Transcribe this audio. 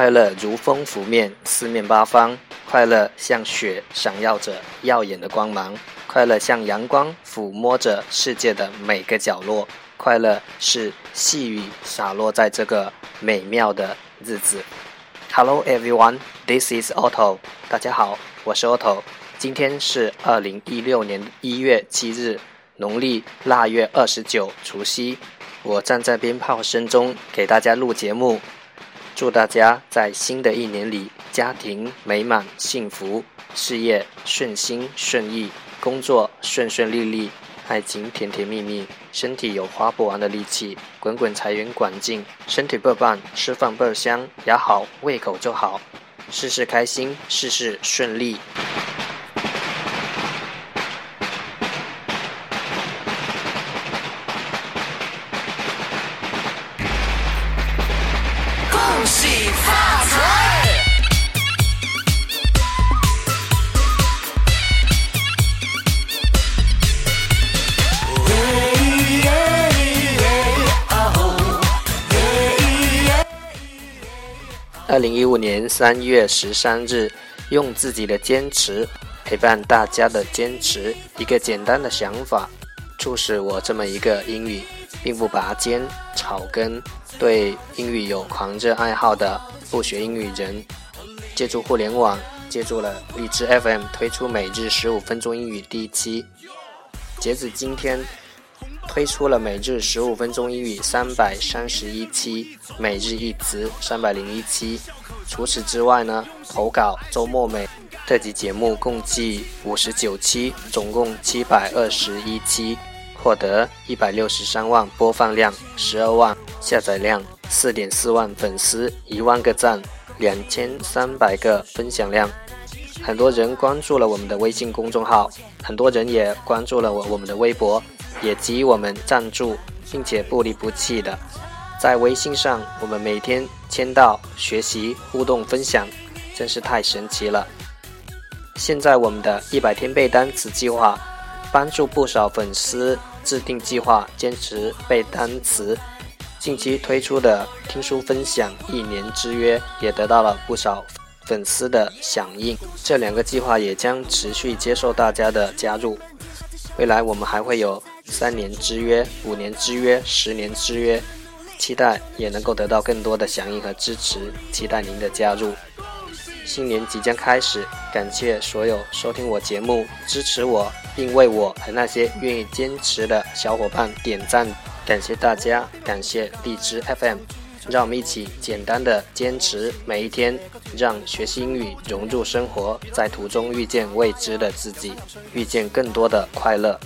快乐如风拂面，四面八方；快乐像雪，闪耀着耀眼的光芒；快乐像阳光，抚摸着世界的每个角落；快乐是细雨洒落在这个美妙的日子。Hello everyone, this is Otto。大家好，我是 Otto。今天是二零一六年一月七日，农历腊月二十九，除夕。我站在鞭炮声中给大家录节目。祝大家在新的一年里，家庭美满幸福，事业顺心顺意，工作顺顺利利，爱情甜甜蜜蜜，身体有花不完的力气，滚滚财源广进，身体倍棒，吃饭倍香，牙好胃口就好，事事开心，事事顺利。二零一五年三月十三日，用自己的坚持陪伴大家的坚持，一个简单的想法，促使我这么一个英语并不拔尖、草根、对英语有狂热爱好的不学英语人，借助互联网，借助了荔枝 FM 推出每日十五分钟英语第一期，截止今天。推出了每日十五分钟英语三百三十一期，每日一词三百零一期。除此之外呢，投稿周末美特辑节目共计五十九期，总共七百二十一期，获得一百六十三万播放量，十二万下载量，四点四万粉丝，一万个赞，两千三百个分享量。很多人关注了我们的微信公众号，很多人也关注了我我们的微博。也给予我们赞助，并且不离不弃的在微信上，我们每天签到、学习、互动、分享，真是太神奇了。现在我们的一百天背单词计划，帮助不少粉丝制定计划，坚持背单词。近期推出的听书分享一年之约，也得到了不少粉丝的响应。这两个计划也将持续接受大家的加入。未来我们还会有。三年之约、五年之约、十年之约，期待也能够得到更多的响应和支持，期待您的加入。新年即将开始，感谢所有收听我节目、支持我并为我和那些愿意坚持的小伙伴点赞，感谢大家，感谢荔枝 FM。让我们一起简单的坚持每一天，让学习英语融入生活，在途中遇见未知的自己，遇见更多的快乐。